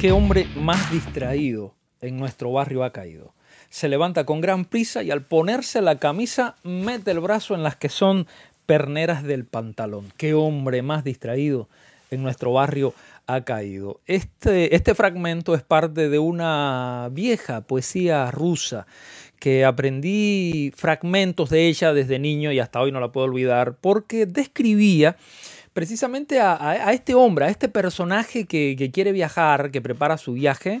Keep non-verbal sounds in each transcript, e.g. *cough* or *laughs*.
qué hombre más distraído en nuestro barrio ha caído. Se levanta con gran prisa y al ponerse la camisa mete el brazo en las que son perneras del pantalón. Qué hombre más distraído en nuestro barrio ha caído. Este, este fragmento es parte de una vieja poesía rusa que aprendí fragmentos de ella desde niño y hasta hoy no la puedo olvidar porque describía precisamente a, este hombre, a este personaje que, que, quiere viajar, que prepara su viaje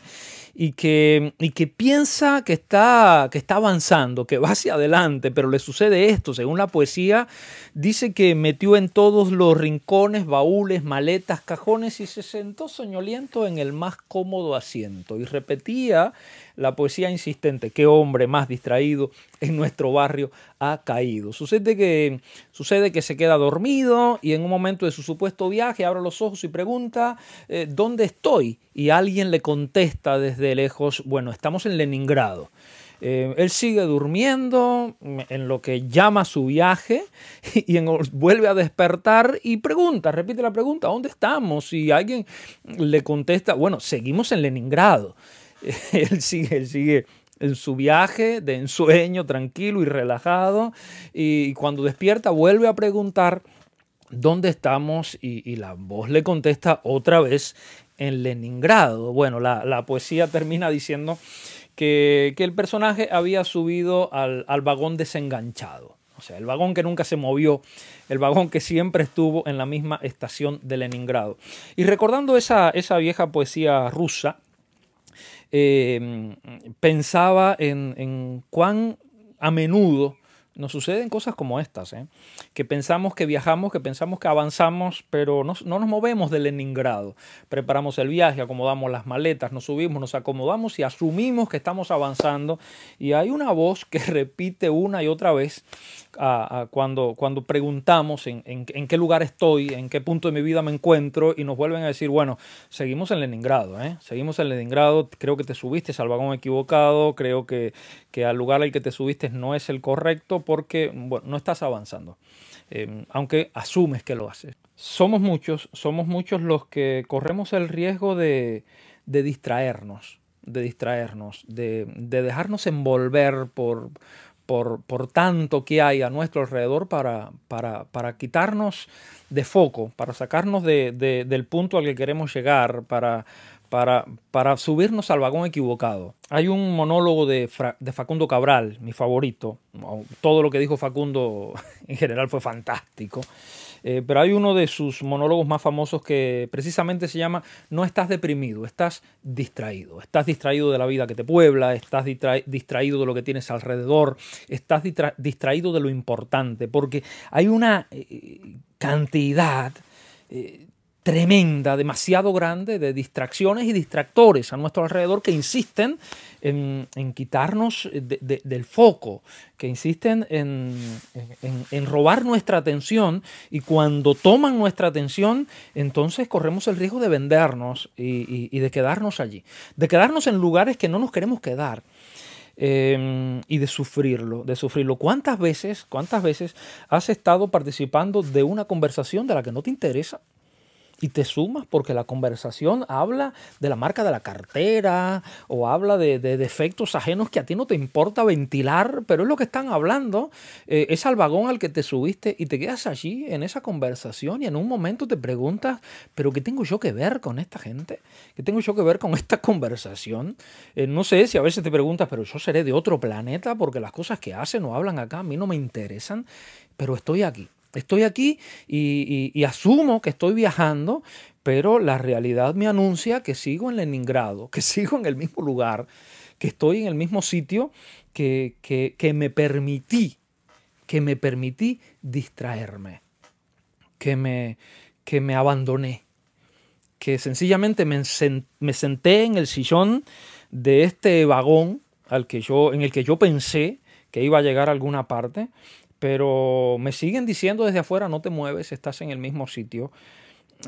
y que, y que piensa que está, que está avanzando, que va hacia adelante, pero le sucede esto. Según la poesía, dice que metió en todos los rincones, baúles, maletas, cajones y se sentó soñoliento en el más cómodo asiento. Y repetía la poesía insistente, qué hombre más distraído en nuestro barrio ha caído. Sucede que, sucede que se queda dormido y en un momento de su supuesto viaje abre los ojos y pregunta, eh, ¿dónde estoy? Y alguien le contesta desde lejos, bueno, estamos en Leningrado. Eh, él sigue durmiendo en lo que llama su viaje *laughs* y vuelve a despertar y pregunta, repite la pregunta, ¿dónde estamos? Y alguien le contesta, bueno, seguimos en Leningrado. *laughs* él sigue, él sigue en su viaje de ensueño, tranquilo y relajado. Y cuando despierta vuelve a preguntar dónde estamos y, la voz le contesta otra vez en Leningrado. Bueno, la, poesía termina diciendo que, el personaje había subido al, vagón desenganchado. O sea, el vagón que nunca se movió, el vagón que siempre estuvo en la misma estación de Leningrado. Y recordando esa, esa vieja poesía rusa, Em, pensaba en, en cuán a menudo nos suceden cosas como estas, ¿eh? que pensamos que viajamos, que pensamos que avanzamos, pero no, no, nos movemos de Leningrado. Preparamos el viaje, acomodamos las maletas, nos subimos, nos acomodamos y asumimos que estamos avanzando. Y hay una voz que *laughs* repite una y otra vez cuando, cuando preguntamos en, qué lugar estoy, en qué punto de mi vida me encuentro y nos vuelven a decir, bueno, seguimos en Leningrado, ¿eh? seguimos en Leningrado, creo que te subiste al vagón equivocado, creo que, que al lugar al que te subiste no es el correcto porque bueno, no estás avanzando, eh, aunque asumes que lo haces. Somos muchos, somos muchos los que corremos el riesgo de, de distraernos, de distraernos, de, de dejarnos envolver por, por, tanto que hay a nuestro alrededor para, para, quitarnos de foco, para sacarnos del punto al que queremos llegar, para, para, para, subirnos al vagón equivocado. Hay un monólogo de, de, Facundo Cabral, mi favorito. Todo lo que dijo Facundo *laughs* en general fue fantástico. Eh, pero hay uno de sus monólogos más famosos que precisamente se llama No estás deprimido, estás distraído. Estás distraído de la vida que te puebla, estás distraído de lo que tienes alrededor, estás distraído de lo importante, porque hay una eh, cantidad eh, tremenda, demasiado grande de distracciones y distractores a nuestro alrededor que insisten en, quitarnos del foco, que insisten en, robar nuestra atención y cuando toman nuestra atención, entonces corremos el riesgo de vendernos y, de quedarnos allí, de quedarnos en lugares que no nos queremos quedar. Em, y de sufrirlo, de sufrirlo. ¿Cuántas veces, cuántas veces has estado participando de una conversación de la que no te interesa? Y te sumas porque la conversación habla de la marca de la cartera o habla de, defectos ajenos que a ti no te importa ventilar, pero es lo que están hablando, eh, es al vagón al que te subiste y te quedas allí en esa conversación y en un momento te preguntas, pero ¿qué tengo yo que ver con esta gente? ¿Qué tengo yo que ver con esta conversación? Eh, no sé si a veces te preguntas, pero yo seré de otro planeta porque las cosas que hacen o hablan acá a mí no me interesan, pero estoy aquí. Estoy aquí y, asumo que estoy viajando, pero la realidad me anuncia que sigo en Leningrado, que *laughs* sigo en el mismo lugar, que estoy en el mismo sitio que, que, me permití, que me permití distraerme, que me, que me abandoné, que sencillamente me, me senté en el sillón de este vagón al que yo, en el que yo pensé que iba a llegar a alguna parte pero me siguen diciendo desde afuera, no te mueves, estás en el mismo sitio.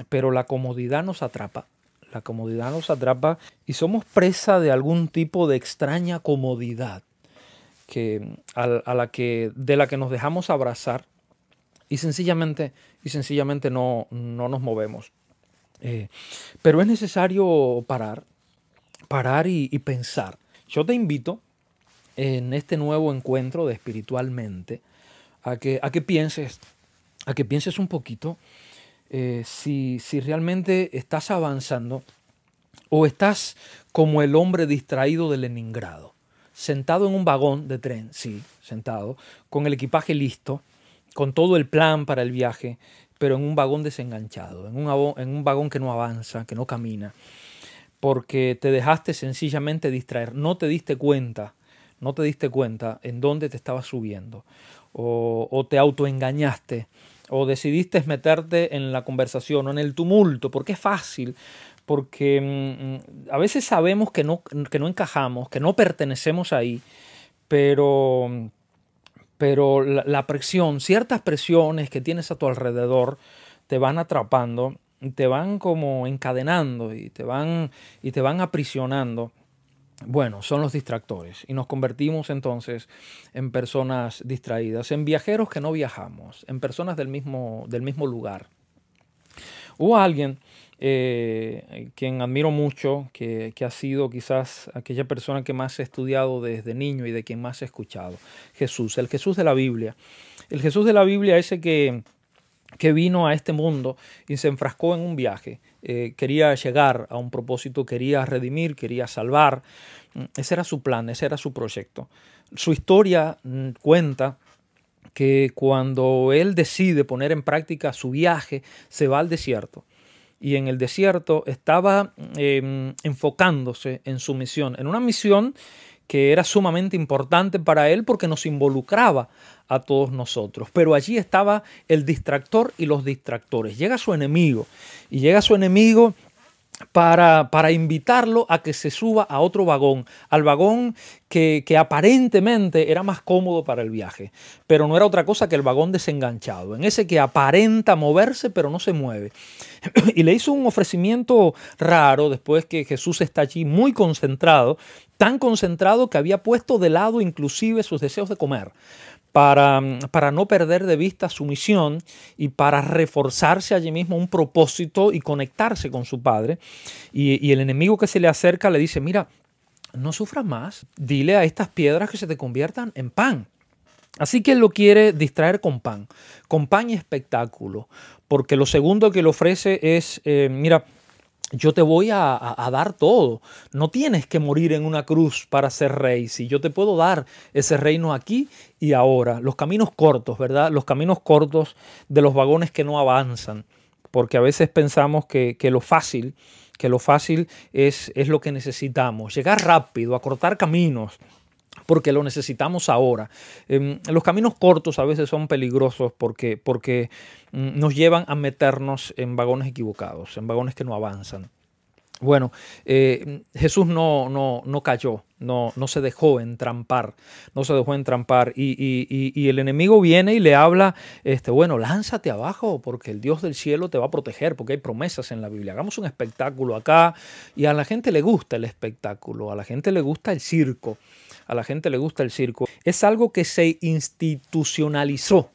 Pero la comodidad nos atrapa. La comodidad nos atrapa y somos presa de algún tipo de extraña comodidad que, a, la que, de la que nos dejamos abrazar y sencillamente, y sencillamente no, no nos movemos. Eh, pero es necesario parar, parar y, pensar. Yo te invito en este nuevo encuentro de espiritualmente a que, a que pienses, a que pienses un poquito eh, si, si realmente estás avanzando o estás como el hombre distraído de Leningrado, sentado en un vagón de tren, sí, sentado, con el equipaje listo, con todo el plan para el viaje, pero en un vagón desenganchado, en un, en un vagón que no avanza, que no camina, porque te dejaste sencillamente distraer, no te diste cuenta, no te diste cuenta en dónde te estabas subiendo, o, te autoengañaste, o decidiste meterte en la conversación o en el tumulto, porque es fácil, porque mm, mm, a veces sabemos que no, que no encajamos, que no pertenecemos ahí, pero pero la, presión, ciertas presiones que tienes a tu alrededor te van atrapando, te van como encadenando y te van, y te van aprisionando. Bueno, son los distractores y nos convertimos entonces en personas distraídas, en viajeros que no viajamos, en personas del mismo, del mismo lugar. Hubo alguien eh, quien admiro mucho, que, ha sido quizás aquella persona que más he estudiado desde niño y de quien más he escuchado, Jesús, el Jesús de la Biblia. El Jesús de la Biblia, ese que, que vino a este mundo y se enfrascó en un viaje, eh, quería llegar a un propósito, quería redimir, quería salvar. Ese era su plan, ese era su proyecto. Su historia mm, cuenta que cuando él decide poner en práctica su viaje, se va al desierto y en el desierto estaba em, enfocándose en su misión, en una misión que era sumamente importante para él porque nos involucraba a todos nosotros. Pero allí estaba el distractor y los distractores. Llega su enemigo y llega su enemigo para, invitarlo a que se suba a otro vagón, al vagón que, que, aparentemente era más cómodo para el viaje, pero no era otra cosa que el vagón desenganchado, en ese que aparenta moverse pero no se mueve. *clears throat* Y le hizo un ofrecimiento raro después que Jesús está allí muy concentrado, tan concentrado que había puesto de lado inclusive sus deseos de comer para, para, no perder de vista su misión y para reforzarse allí mismo un propósito y conectarse con su Padre. Y, y el enemigo que se le acerca le dice, mira, no sufras más, dile a estas piedras que se te conviertan en pan. Así que él lo quiere distraer con pan, con pan y espectáculo, porque lo segundo que le ofrece es, eh, mira, yo te voy a, dar todo. No tienes que morir en una cruz para ser rey. Si yo te puedo dar ese reino aquí y ahora. Los caminos cortos, ¿verdad? Los caminos cortos de los vagones que no avanzan. Porque a veces pensamos que, lo fácil, que lo fácil es, es lo que necesitamos. Llegar rápido, acortar caminos porque lo necesitamos ahora. Em, los caminos cortos a veces son peligrosos porque, porque mm, nos llevan a meternos en vagones equivocados, en vagones que no avanzan. Bueno, eh, Jesús no, no, no cayó, no, no, se dejó entrampar, no se dejó entrampar. Y, y, y, el enemigo viene y le habla, este, bueno, lánzate abajo porque el Dios del cielo te va a proteger, porque hay promesas en la Biblia. Hagamos un espectáculo acá y a la gente le gusta el espectáculo, a la gente le gusta el circo a la gente le gusta el circo, es algo que se institucionalizó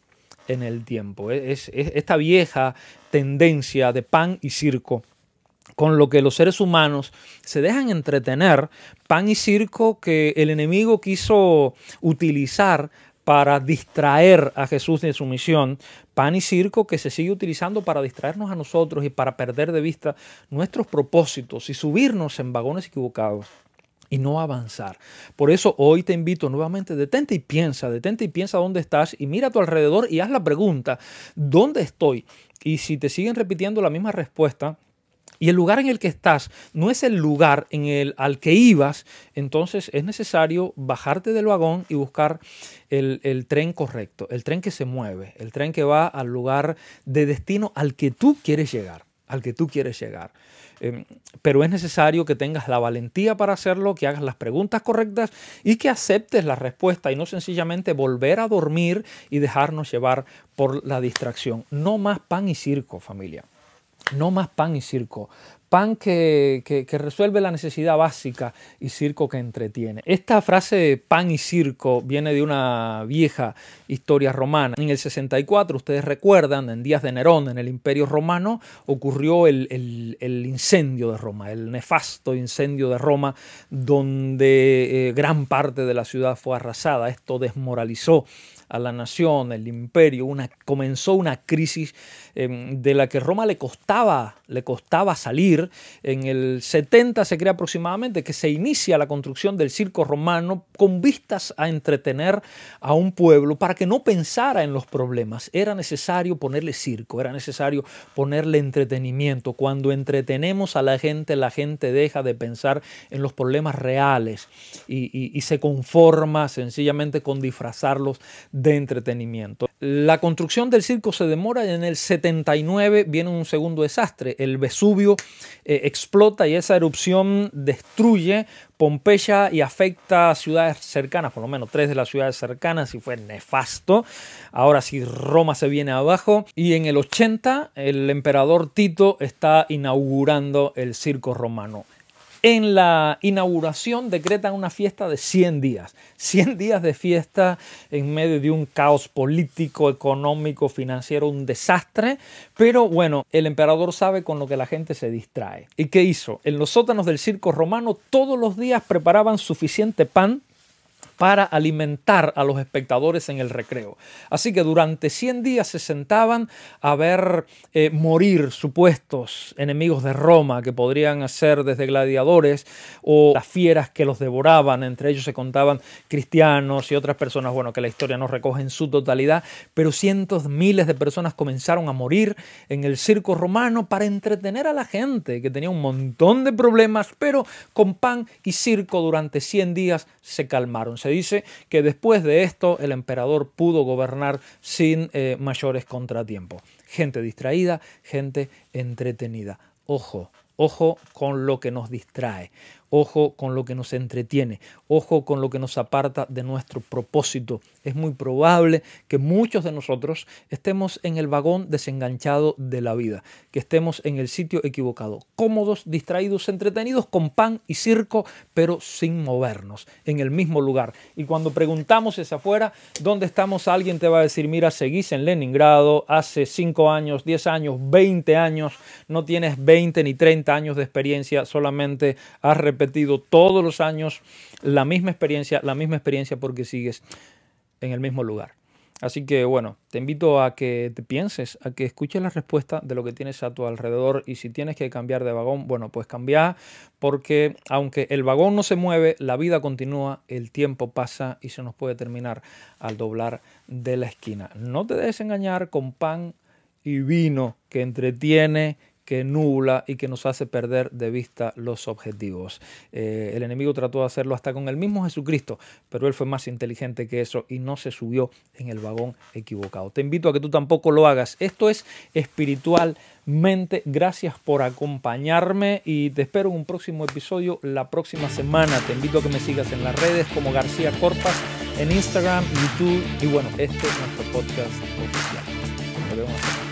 en el tiempo. Es, esta vieja tendencia de pan y circo con lo que los seres humanos se dejan entretener, pan y circo que el enemigo quiso utilizar para distraer a Jesús de su misión, pan y circo que se sigue utilizando para distraernos a nosotros y para perder de vista nuestros propósitos y subirnos en vagones equivocados y no avanzar. Por eso hoy te invito nuevamente, detente y piensa, detente y piensa dónde estás y mira a tu alrededor y haz la pregunta, ¿dónde estoy? Y si te siguen repitiendo la misma respuesta, y el lugar en el que estás no es el lugar en el al que ibas, entonces es necesario bajarte del vagón y buscar el, tren correcto, el tren que se mueve, el tren que va al lugar de destino al que tú quieres llegar, al que tú quieres llegar. Em, pero es necesario que tengas la valentía para hacerlo, que hagas las preguntas correctas y que aceptes la respuesta y no sencillamente volver a dormir y dejarnos llevar por la distracción. No más pan y circo, familia. No más pan y circo pan que, resuelve la necesidad básica y circo que entretiene. Esta frase pan y circo viene de una vieja historia romana. En el 64, ustedes recuerdan, en días de Nerón, en el Imperio Romano, ocurrió el, incendio de Roma, el nefasto incendio de Roma, donde eh, gran parte de la ciudad fue arrasada. Esto desmoralizó a la nación, el imperio, una, comenzó una crisis em, de la que Roma le costaba, le costaba salir. En el 70 se crea aproximadamente que se inicia la construcción del circo romano con vistas a entretener a un pueblo para que no pensara en los problemas. Era necesario ponerle circo, era necesario ponerle entretenimiento. Cuando entretenemos a la gente, la gente deja de pensar en los problemas reales y se conforma sencillamente con disfrazarlos de entretenimiento. La construcción del circo se demora y en el 79 viene un segundo desastre. El Vesubio eh, explota y esa erupción destruye Pompeya y afecta a ciudades cercanas, por lo menos tres de las ciudades cercanas y fue nefasto. Ahora sí, Roma se viene abajo y en el 80 el emperador Tito está inaugurando el circo romano en la inauguración decretan una fiesta de 100 días. 100 días de fiesta en medio de un caos político, económico, financiero, un desastre. Pero bueno, el emperador sabe con lo que la gente se distrae. ¿Y qué hizo? En los sótanos del circo romano todos los días preparaban suficiente pan para alimentar a los espectadores en el recreo. Así que durante 100 días se sentaban a ver eh, morir supuestos enemigos de Roma que podrían ser desde gladiadores o las fieras que los devoraban. Entre ellos se contaban cristianos y otras personas, bueno, que la historia no recoge en su totalidad, pero cientos, miles de personas comenzaron a morir en el circo romano para entretener a la gente que tenía un montón de problemas, pero con pan y circo durante 100 días se calmaron se dice que después de esto el emperador pudo gobernar sin eh, mayores contratiempos. Gente distraída, gente entretenida. Ojo, ojo con lo que nos distrae. Ojo con lo que nos entretiene, ojo con lo que nos aparta de nuestro propósito. Es muy probable que muchos de nosotros estemos en el vagón desenganchado de la vida, que estemos en el sitio equivocado, cómodos, distraídos, entretenidos con pan y circo, pero sin movernos, en el mismo lugar. Y cuando preguntamos hacia afuera, ¿dónde estamos? Alguien te va a decir, mira, seguís en Leningrado hace 5 años, 10 años, 20 años, no tienes 20 ni 30 años de experiencia, solamente has repetido todos los años la misma experiencia, la misma experiencia porque sigues en el mismo lugar. Así que bueno, te invito a que te pienses, a que escuches la respuesta de lo que tienes a tu alrededor y si tienes que cambiar de vagón, bueno, pues cambia porque aunque el vagón no se mueve, la vida continúa, el tiempo pasa y se nos puede terminar al doblar de la esquina. No te dejes engañar con pan y vino que entretiene, que nubla y que nos hace perder de vista los objetivos. Eh, el enemigo trató de hacerlo hasta con el mismo Jesucristo, pero él fue más inteligente que eso y no se subió en el vagón equivocado. Te invito a que tú tampoco lo hagas. Esto es espiritualmente. Gracias por acompañarme y te espero en un próximo episodio la próxima semana. Te invito a que me sigas en las redes como García Corpas, en Instagram, YouTube y bueno, este es nuestro podcast oficial. Nos vemos